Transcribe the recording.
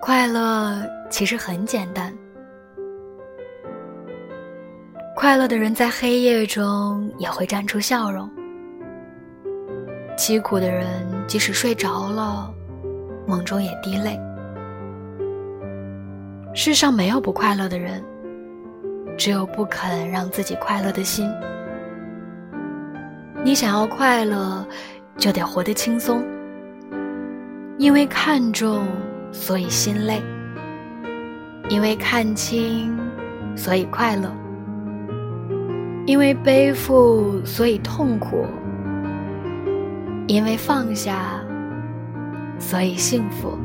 快乐其实很简单。快乐的人在黑夜中也会绽出笑容，凄苦的人即使睡着了，梦中也滴泪。世上没有不快乐的人，只有不肯让自己快乐的心。你想要快乐，就得活得轻松，因为看重。所以心累，因为看清，所以快乐；因为背负，所以痛苦；因为放下，所以幸福。